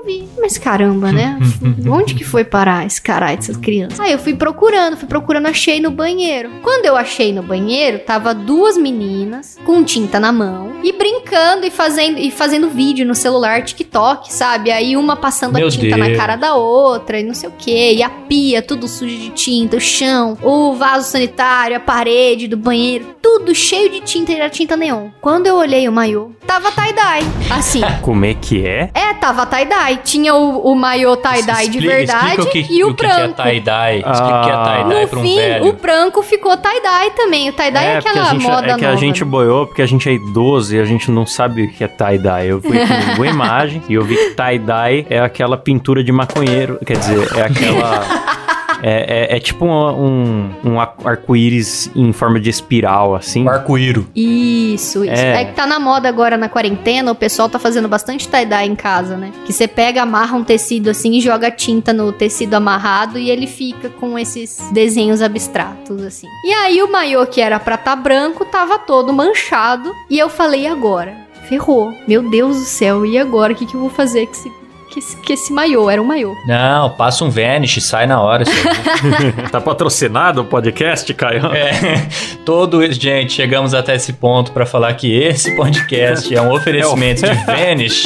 Não, vi. Mas caramba, né? Onde que foi parar esse caralho dessas crianças? Aí eu fui procurando, fui procurando, achei no banheiro. Quando eu achei no banheiro, tava duas meninas com tinta na mão e brincando e fazendo e fazendo vídeo no celular, TikTok, sabe? Aí uma passando Meu a tinta na Deus. cara da outra e não sei o que. E a pia, tudo sujo de tinta, o chão, o vaso sanitário, a parede do banheiro, tudo cheio de tinta e era tinta neon. Quando eu olhei o maiô, tava tie-dye. Assim, como é que é? é, tava tie-dye. Tinha o, o maiô tie-dye de verdade o que, e o, que branco. é tie-dye. Explica o que é Ah. tie-dye no pra um fim, velho. o branco ficou tie-dye também. O tie-dye é, porque aquela gente, moda é que nova. a gente né? boiou, porque a gente é idoso e a gente não sabe o que é tie-dye. Eu fui no Boa Imagem e eu vi que tie-dye é aquela pintura de maconheiro. Quer dizer, é aquela... É, é- é tipo um, um, um ar- arco-íris em forma de espiral, assim. O arco-íro. Isso, isso. É. É. que tá na moda agora na quarentena, o pessoal tá fazendo bastante tie-dye em casa, né? Que você pega, amarra um tecido assim e joga tinta no tecido amarrado e ele fica com esses desenhos abstratos, assim. E aí o maiô que era pra tá branco tava todo manchado e eu falei, agora? Ferrou. Meu Deus do céu, e agora? O que, que eu vou fazer com esse, com esse, com esse maiô? Era um maiô. Não, passa um Vanish, sai na hora. Tá patrocinado o podcast, Caio? É, todo gente, chegamos até esse ponto pra falar que esse podcast é um oferecimento de Vanish.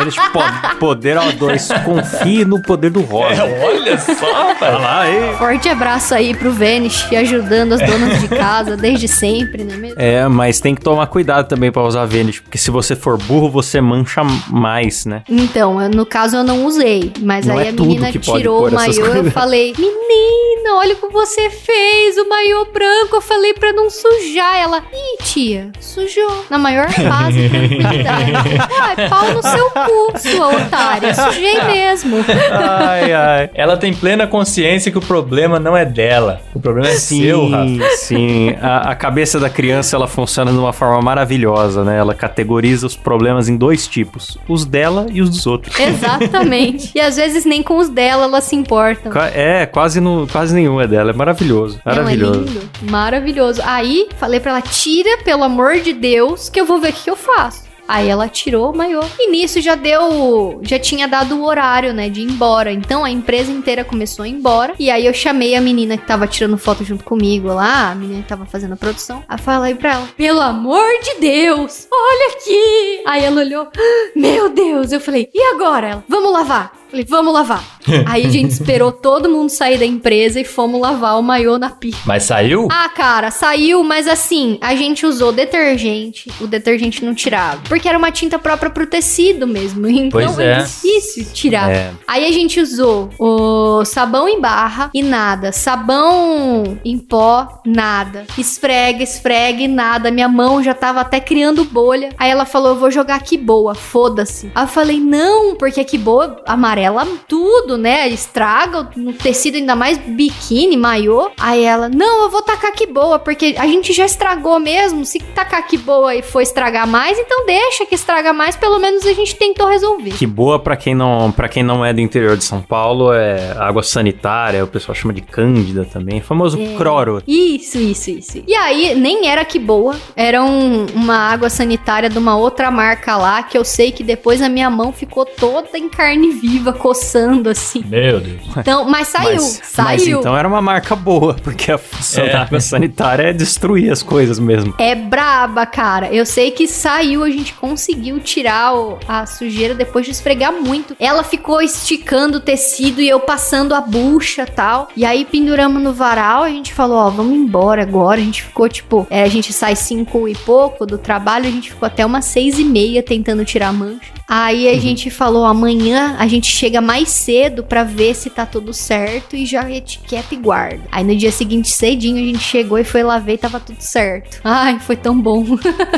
Eles po- poder ao dois. Confie no poder do rosa. É, olha só, rapaz. lá, aí. Forte abraço aí pro Vanish, ajudando as donas de casa desde sempre, não é mesmo? É, mas tem que tomar cuidado também pra usar Vênus, porque se você for burro, você mancha mais, né? Então, eu- no caso eu não usei, mas Não aí é a menina tirou o maiô, eu falei, menina, olha o que você fez, o maiô branco, eu falei pra não sujar. Ela, ih, tia, sujou, na maior paz e tranquilidade. Uai, pau no seu cu, sua otária, sujei mesmo. Ai, ai. Ela tem plena consciência que o problema não é dela. O problema é seu, Rafa. Sim, sim. A, a cabeça da criança, ela funciona de uma forma maravilhosa, né? Ela categoriza os problemas em dois tipos. Os dela e os dos outros. Exatamente. E às vezes nem com os dela elas se importam. Qua- É, quase, no, quase nenhum é dela. É maravilhoso. Não, é Maravilhoso. lindo. Maravilhoso. Aí, falei pra ela, tira, pelo amor de Deus, que eu vou ver o que eu faço. Aí ela tirou o maiô. E nisso já deu. Já tinha dado o horário, né? De ir embora. Então a empresa inteira começou a ir embora. E aí eu chamei a menina que tava tirando foto junto comigo lá, a menina que tava fazendo a produção. Aí falei pra ela: Pelo amor de Deus, olha aqui. Aí ela olhou: "Ah, Meu Deus. Eu falei: E agora? Ela: Vamos lavar. Falei, vamos lavar. Aí a gente esperou todo mundo sair da empresa e fomos lavar o maiô na pia. Mas saiu? Ah, cara, saiu, mas assim, a gente usou detergente, o detergente não tirava. Porque era uma tinta própria pro tecido mesmo. Então Pois é. difícil tirar. É. Aí a gente usou o sabão em barra e nada. Sabão em pó, nada. Esfrega, esfrega e nada. Minha mão já tava até criando bolha. Aí ela falou: Eu vou jogar aqui boa, foda-se. Aí eu falei: Não, porque aqui boa amarela tudo, né? Estraga no tecido, ainda mais biquíni, maiô. Aí ela: Não, eu vou tacar aqui boa, porque a gente já estragou mesmo. Se tacar aqui boa e for estragar mais, então deixa que estraga mais. Pelo menos a gente tentou resolver. Que boa pra quem não para quem não é do interior de São Paulo é água sanitária, o pessoal chama de cândida também, famoso É. cloro. Isso, isso, isso. E aí, nem era que boa. Era um- uma água sanitária de uma outra marca lá, que eu sei que depois a minha mão ficou toda em carne viva, coçando assim. Meu Deus. Então, mas saiu, Mas, saiu. mas então era uma marca boa, porque a função É. da água sanitária é destruir as coisas mesmo. É braba, cara. Eu sei que saiu, a gente conseguiu tirar o- a sujeira depois de esfregar muito. Ela ficou esticando o tecido e eu passando a bucha tal. E aí penduramos no varal, a gente falou, ó, vamos embora agora. A gente ficou, tipo, é, a gente sai cinco e pouco do trabalho, a gente ficou até umas seis e meia tentando tirar a mancha. Aí a gente falou, amanhã a gente chega mais cedo pra ver se tá tudo certo e já etiqueta e guarda. Aí no dia seguinte, cedinho, a gente chegou e foi lá ver e tava tudo certo. Ai, foi tão bom.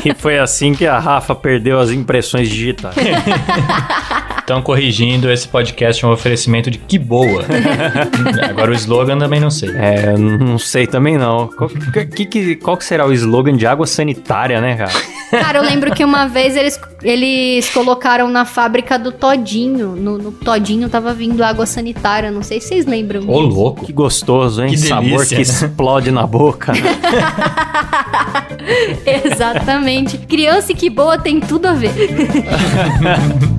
E foi assim que a Rafa perdeu as impressões digitais. Estão corrigindo, esse podcast é um oferecimento de que boa. Agora o slogan também não sei. É, não sei também não. Qual que, que- qual que será o slogan de água sanitária, né, cara? Cara, eu lembro que uma vez eles, eles colocaram na fábrica do Todinho. No, no Todinho tava vindo água sanitária. Não sei se vocês lembram. Ô, louco. Que gostoso, hein? Que Sabor que né? explode na boca. Exatamente. Criança e que boa tem tudo a ver.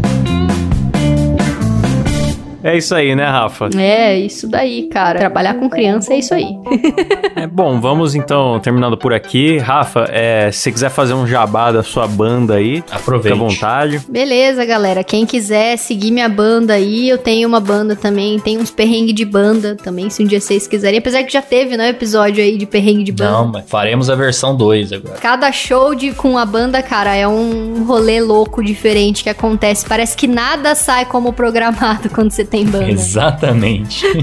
É isso aí, né, Rafa? É, isso daí, cara. Trabalhar com criança é isso aí. É, bom, vamos então terminando por aqui. Rafa, é, se você quiser fazer um jabá da sua banda aí, Aproveite. fica à vontade. Beleza, galera. Quem quiser seguir minha banda aí, eu tenho uma banda também. Tem uns perrengues de banda também, se um dia vocês quiserem. Apesar que já teve, né, episódio aí de perrengue de banda. Não, mas faremos a versão 2 agora. Cada show de, com a banda, cara, é um rolê louco diferente que acontece. Parece que nada sai como programado quando você tem banda. Exatamente.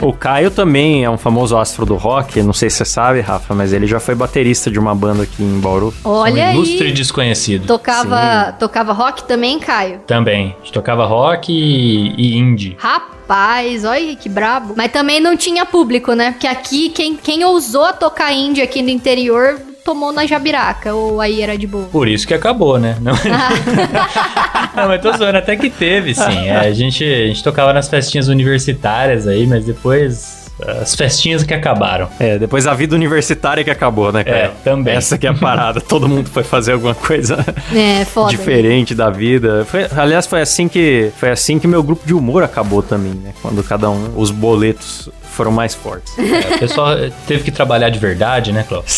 O Caio também é um famoso astro do rock, não sei se você sabe, Rafa, mas ele já foi baterista de uma banda aqui em Bauru. Olha um aí. ilustre desconhecido. Tocava, tocava rock também, Caio? Também. A gente tocava rock e, e indie. Rapaz, olha que brabo. Mas também não tinha público, né? Porque aqui, quem, quem ousou tocar indie aqui no interior tomou na jabiraca, ou aí era de boa. Por isso que acabou, né? Não, não mas tô zoando, até que teve, sim. É, a, gente, a gente tocava nas festinhas universitárias aí, mas depois as festinhas que acabaram. É, depois a vida universitária que acabou, né, Caio? É, também. Essa que é a parada. Todo mundo foi fazer alguma coisa É, foda. diferente da vida. Foi- aliás, foi assim que foi assim que meu grupo de humor acabou também, né? Quando cada um, os boletos foram mais fortes. É, o pessoal eh, teve que trabalhar de verdade, né, Cláudio?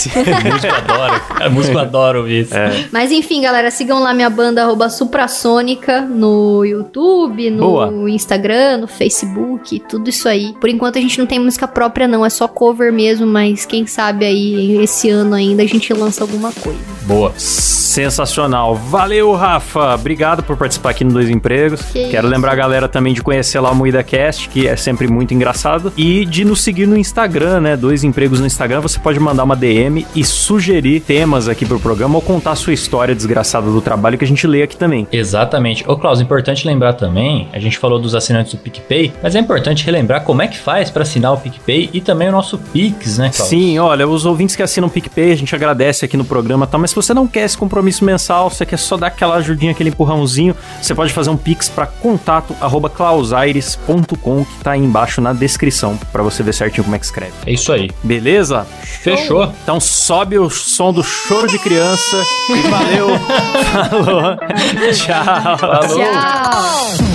músico adora. A músico adora ouvir isso. Mas enfim, galera, sigam lá minha banda arroba Suprassônica no YouTube, no Boa. Instagram, no Facebook, tudo isso aí. Por enquanto a gente não tem música própria, não, é só cover mesmo, mas quem sabe aí esse ano ainda a gente lança alguma coisa. Boa. Sensacional. Valeu, Rafa. Obrigado por participar aqui no Dois Empregos. Que Quero isso. lembrar a galera também de conhecer lá o Moída Cast, que é sempre muito engraçado. E de nos seguir no Instagram, né? Dois Empregos no Instagram. Você pode mandar uma DM e sugerir temas aqui pro programa ou contar a sua história desgraçada do trabalho que a gente lê aqui também. Exatamente. Ô, Klaus, importante lembrar também, a gente falou dos assinantes do PicPay, mas é importante relembrar como é que faz pra assinar o PicPay e também o nosso Pix, né, Klaus? Sim, olha, os ouvintes que assinam o PicPay, a gente agradece aqui no programa, tá? Mas se você não quer esse compromisso mensal, você quer só dar aquela ajudinha, aquele empurrãozinho, você pode fazer um Pix para contato arroba clausaires.com, que tá aí embaixo na descrição, para você ver certinho como é que escreve. É isso aí. Beleza? Fechou? Então sobe o som do choro de criança e valeu. Falou. Tchau. Falou. Tchau!